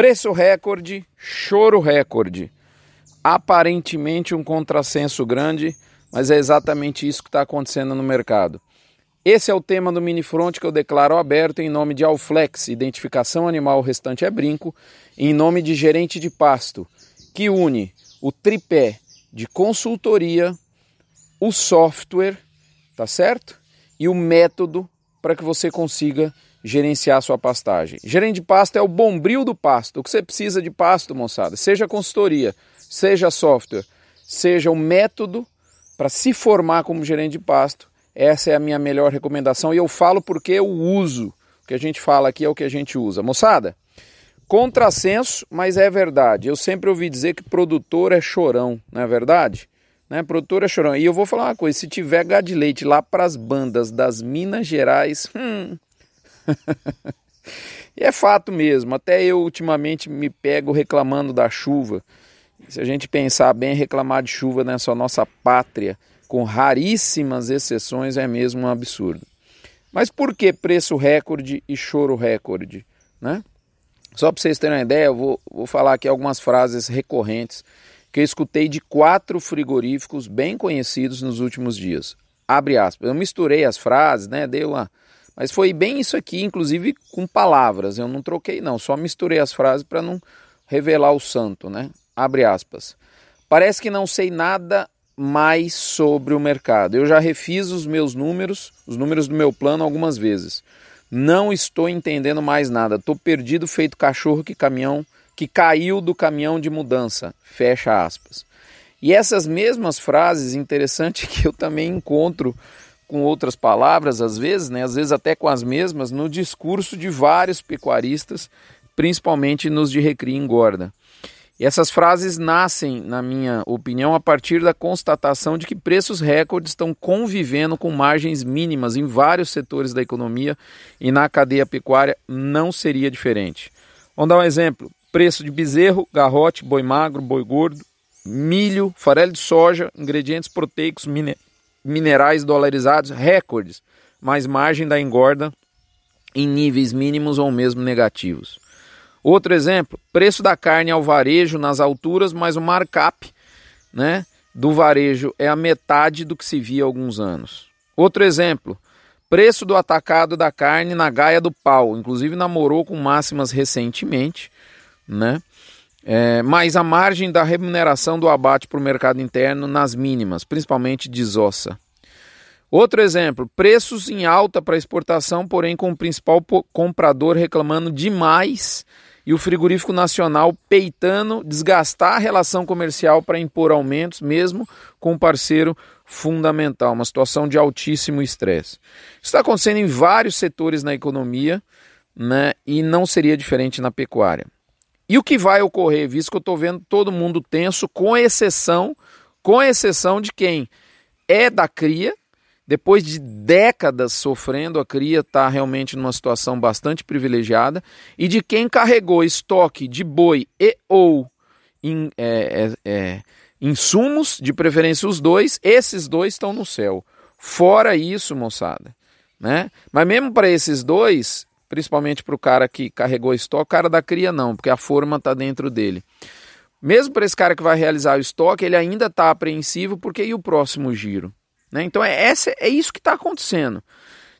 Preço recorde, choro recorde. Aparentemente um contrassenso grande, mas é exatamente isso que está acontecendo no mercado. Esse é o tema do Minifront que eu declaro aberto em nome de Alflex, identificação animal, o restante é brinco, em nome de gerente de pasto, que une o tripé de consultoria, o software, tá certo? E o método para que você consiga gerenciar sua pastagem. Gerente de pasto é o bombril do pasto. O que você precisa de pasto, moçada, seja consultoria, seja software, seja o método para se formar como gerente de pasto, essa é a minha melhor recomendação e eu falo porque eu uso. O que a gente fala aqui é o que a gente usa. Moçada, contrassenso, mas é verdade. Eu sempre ouvi dizer que produtor é chorão, não é verdade? Né? Produtor é chorão. E eu vou falar uma coisa: se tiver gado de leite lá para as bandas das Minas Gerais, hum. e é fato mesmo. Até eu ultimamente me pego reclamando da chuva. Se a gente pensar bem, reclamar de chuva nessa nossa pátria com raríssimas exceções, é mesmo um absurdo. Mas por que preço recorde e choro recorde? Né? Só para vocês terem uma ideia, eu vou, vou falar aqui algumas frases recorrentes que eu escutei de quatro frigoríficos bem conhecidos nos últimos dias. Abre aspas. Eu misturei as frases, né? Deu uma. Mas foi bem isso aqui, inclusive com palavras. Eu não troquei, não. Só misturei as frases para não revelar o santo, né? Abre aspas. Parece que não sei nada mais sobre o mercado. Eu já refiz os meus números, os números do meu plano algumas vezes. Não estou entendendo mais nada. Estou perdido feito cachorro que caminhão que caiu do caminhão de mudança. Fecha aspas. E essas mesmas frases, interessante que eu também encontro com outras palavras, às vezes, né, às vezes até com as mesmas, no discurso de vários pecuaristas, principalmente nos de recria engorda. E essas frases nascem, na minha opinião, a partir da constatação de que preços recordes estão convivendo com margens mínimas em vários setores da economia e na cadeia pecuária não seria diferente. Vamos dar um exemplo: preço de bezerro, garrote, boi magro, boi gordo, milho, farelo de soja, ingredientes proteicos, minerais dolarizados, recordes, mas margem da engorda em níveis mínimos ou mesmo negativos. Outro exemplo, preço da carne ao varejo nas alturas, mas o markup né, do varejo é a metade do que se via há alguns anos. Outro exemplo, preço do atacado da carne na Gaia do Pau, inclusive namorou com máximas recentemente, né? É, mas a margem da remuneração do abate para o mercado interno nas mínimas, principalmente desossa. Outro exemplo, preços em alta para exportação, porém com o principal comprador reclamando demais e o frigorífico nacional peitando desgastar a relação comercial para impor aumentos, mesmo com um parceiro fundamental, uma situação de altíssimo estresse. Isso está acontecendo em vários setores na economia né, e não seria diferente na pecuária. E o que vai ocorrer, visto que eu estou vendo todo mundo tenso, com exceção, com exceção de quem é da cria depois de décadas sofrendo, a cria está realmente numa situação bastante privilegiada. E de quem carregou estoque de boi e ou in, é, é, é, insumos, de preferência os dois, esses dois estão no céu. Fora isso, moçada. Né? Mas mesmo para esses dois, principalmente para o cara que carregou estoque, o cara da cria não, porque a forma está dentro dele. Mesmo para esse cara que vai realizar o estoque, ele ainda está apreensivo, porque e o próximo giro? Né? Então é, essa, é isso que está acontecendo.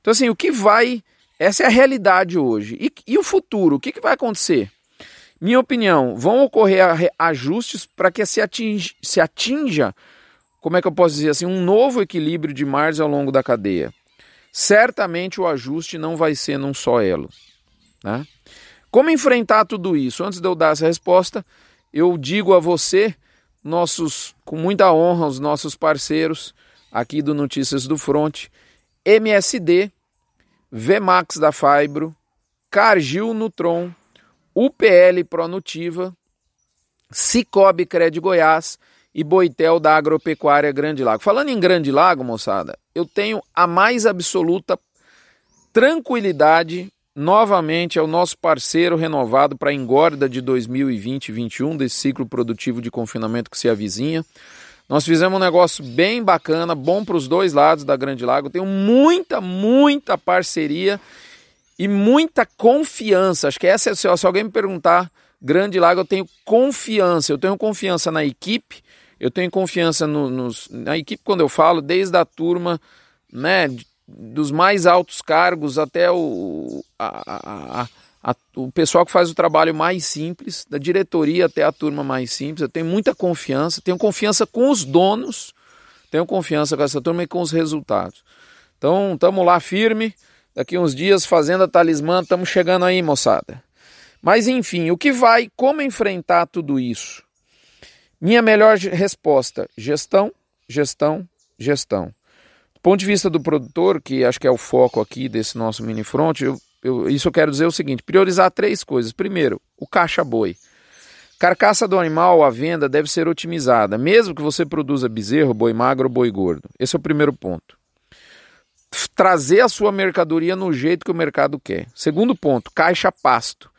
Então, assim, o que vai. Essa é a realidade hoje. E, e o futuro? O que, que vai acontecer? Minha opinião, vão ocorrer ajustes para que se atinja, se atinja, como é que eu posso dizer assim, um novo equilíbrio de margens ao longo da cadeia. Certamente o ajuste não vai ser num só elo. Né? Como enfrentar tudo isso? Antes de eu dar essa resposta, eu digo a você, nossos, com muita honra, os nossos parceiros, aqui do Notícias do Front, MSD, Vmax da Fibro, Cargill Nutron, UPL Pronutiva, Cicobi Cred Goiás e Boitel da Agropecuária Grande Lago. Falando em Grande Lago, moçada, eu tenho a mais absoluta tranquilidade novamente é o nosso parceiro renovado para a engorda de 2020-21 desse ciclo produtivo de confinamento que se avizinha. Nós fizemos um negócio bem bacana, bom para os dois lados da Grande Lago. Tenho muita, muita parceria e muita confiança. Acho que essa é se alguém me perguntar, Grande Lago eu tenho confiança, eu tenho confiança na equipe, eu tenho confiança no, nos, na equipe quando eu falo, desde a turma, né, dos mais altos cargos até o, a, a, a, o pessoal que faz o trabalho mais simples, da diretoria até a turma mais simples. Eu tenho muita confiança, tenho confiança com os donos, tenho confiança com essa turma e com os resultados. Então, estamos lá firme. Daqui uns dias, Fazenda Talismã, estamos chegando aí, moçada. Mas enfim, o que vai, como enfrentar tudo isso? Minha melhor resposta: gestão, gestão, gestão. Do ponto de vista do produtor, que acho que é o foco aqui desse nosso mini front, eu, eu, isso eu quero dizer o seguinte: priorizar três coisas. Primeiro, o caixa boi. Carcaça do animal à venda deve ser otimizada, mesmo que você produza bezerro, boi magro ou boi gordo. Esse é o primeiro ponto. Trazer a sua mercadoria no jeito que o mercado quer. Segundo ponto, caixa pasto.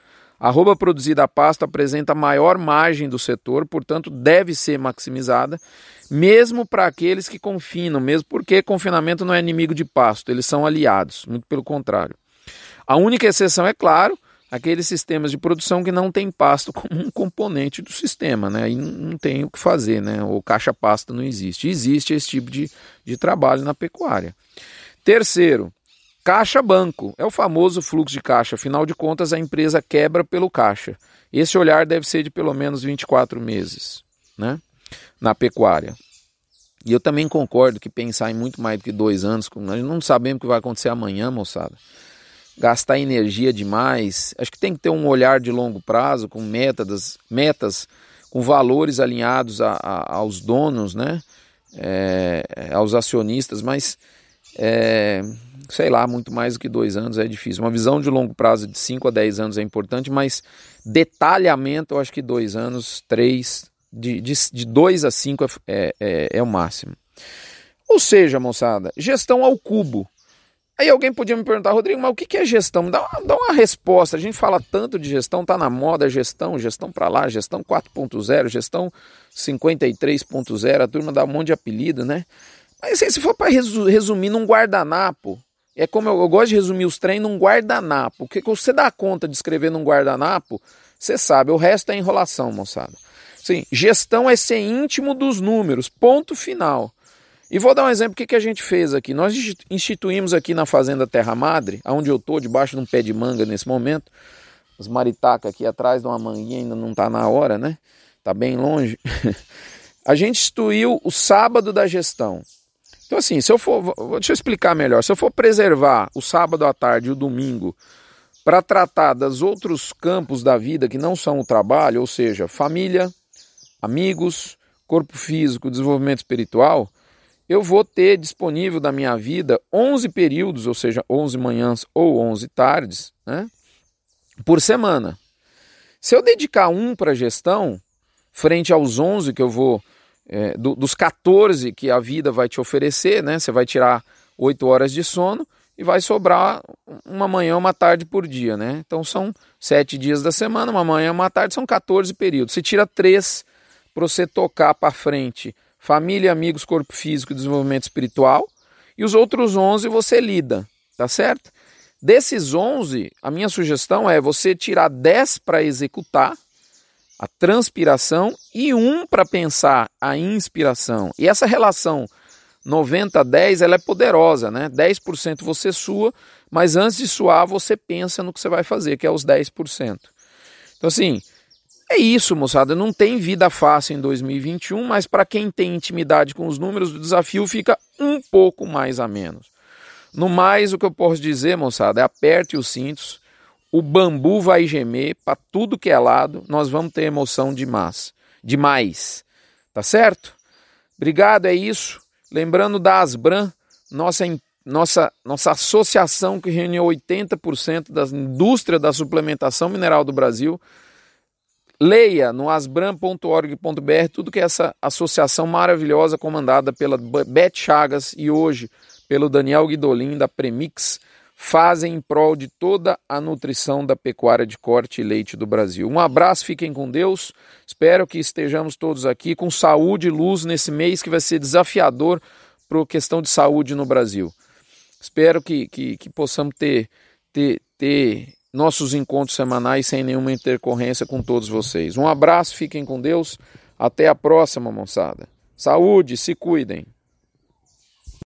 A roupa produzida a pasto apresenta maior margem do setor, portanto, deve ser maximizada, mesmo para aqueles que confinam, mesmo porque confinamento não é inimigo de pasto, eles são aliados, muito pelo contrário. A única exceção, é claro, aqueles sistemas de produção que não tem pasto como um componente do sistema, né? Aí não tem o que fazer, né? O caixa pasto não existe. Existe esse tipo de, de trabalho na pecuária. Terceiro, Caixa banco é o famoso fluxo de caixa, afinal de contas a empresa quebra pelo caixa. Esse olhar deve ser de pelo menos 24 meses, né? Na pecuária. E eu também concordo que pensar em muito mais do que dois anos, nós não sabemos o que vai acontecer amanhã, moçada. Gastar energia demais, acho que tem que ter um olhar de longo prazo, com metas, metas com valores alinhados a, a, aos donos, né? É, aos acionistas, mas é, sei lá, muito mais do que dois anos é difícil. Uma visão de longo prazo de 5 a 10 anos é importante, mas detalhamento, eu acho que dois anos, três, de, de, de dois a cinco é, é, é o máximo. Ou seja, moçada, gestão ao cubo. Aí alguém podia me perguntar, Rodrigo, mas o que é gestão? Dá uma, dá uma resposta. A gente fala tanto de gestão, tá na moda gestão, gestão para lá, gestão 4.0, gestão 53.0, a turma dá um monte de apelido, né? Mas se for para resumir num guardanapo, é como eu, eu, gosto de resumir os treinos num guardanapo. Porque você dá conta de escrever num guardanapo, você sabe, o resto é enrolação, moçada. Sim, gestão é ser íntimo dos números, ponto final. E vou dar um exemplo do que, que a gente fez aqui. Nós instituímos aqui na Fazenda Terra Madre, onde eu estou, debaixo de um pé de manga nesse momento. Os maritacas aqui atrás de uma manguinha ainda não está na hora, né? Está bem longe. a gente instituiu o sábado da gestão. Então, assim, se eu for. Deixa eu explicar melhor. Se eu for preservar o sábado à tarde e o domingo para tratar dos outros campos da vida que não são o trabalho, ou seja, família, amigos, corpo físico, desenvolvimento espiritual, eu vou ter disponível da minha vida 11 períodos, ou seja, 11 manhãs ou 11 tardes, né, por semana. Se eu dedicar um para gestão, frente aos 11 que eu vou é, do, dos 14 que a vida vai te oferecer, né? Você vai tirar 8 horas de sono e vai sobrar uma manhã, uma tarde por dia, né? Então são 7 dias da semana, uma manhã, uma tarde, são 14 períodos. Você tira 3 para você tocar para frente família, amigos, corpo físico e desenvolvimento espiritual, e os outros 11 você lida, tá certo? Desses 11, a minha sugestão é você tirar 10 para executar, a transpiração e um para pensar a inspiração. E essa relação 90-10 ela é poderosa, né? 10% você sua, mas antes de suar você pensa no que você vai fazer, que é os 10%. Então assim, é isso, moçada, não tem vida fácil em 2021, mas para quem tem intimidade com os números, o desafio fica um pouco mais a menos. No mais, o que eu posso dizer, moçada, é aperte os cintos, o bambu vai gemer para tudo que é lado, nós vamos ter emoção demais, demais. Tá certo? Obrigado, é isso. Lembrando da Asbran, nossa nossa, nossa associação que reuniu 80% da indústria da suplementação mineral do Brasil. Leia no asbran.org.br tudo que essa associação maravilhosa comandada pela Beth Chagas e hoje pelo Daniel Guidolin da Premix fazem em prol de toda a nutrição da pecuária de corte e leite do Brasil. Um abraço, fiquem com Deus. Espero que estejamos todos aqui com saúde e luz nesse mês que vai ser desafiador para a questão de saúde no Brasil. Espero que, que, que possamos ter, ter, ter nossos encontros semanais sem nenhuma intercorrência com todos vocês. Um abraço, fiquem com Deus. Até a próxima, moçada. Saúde, se cuidem.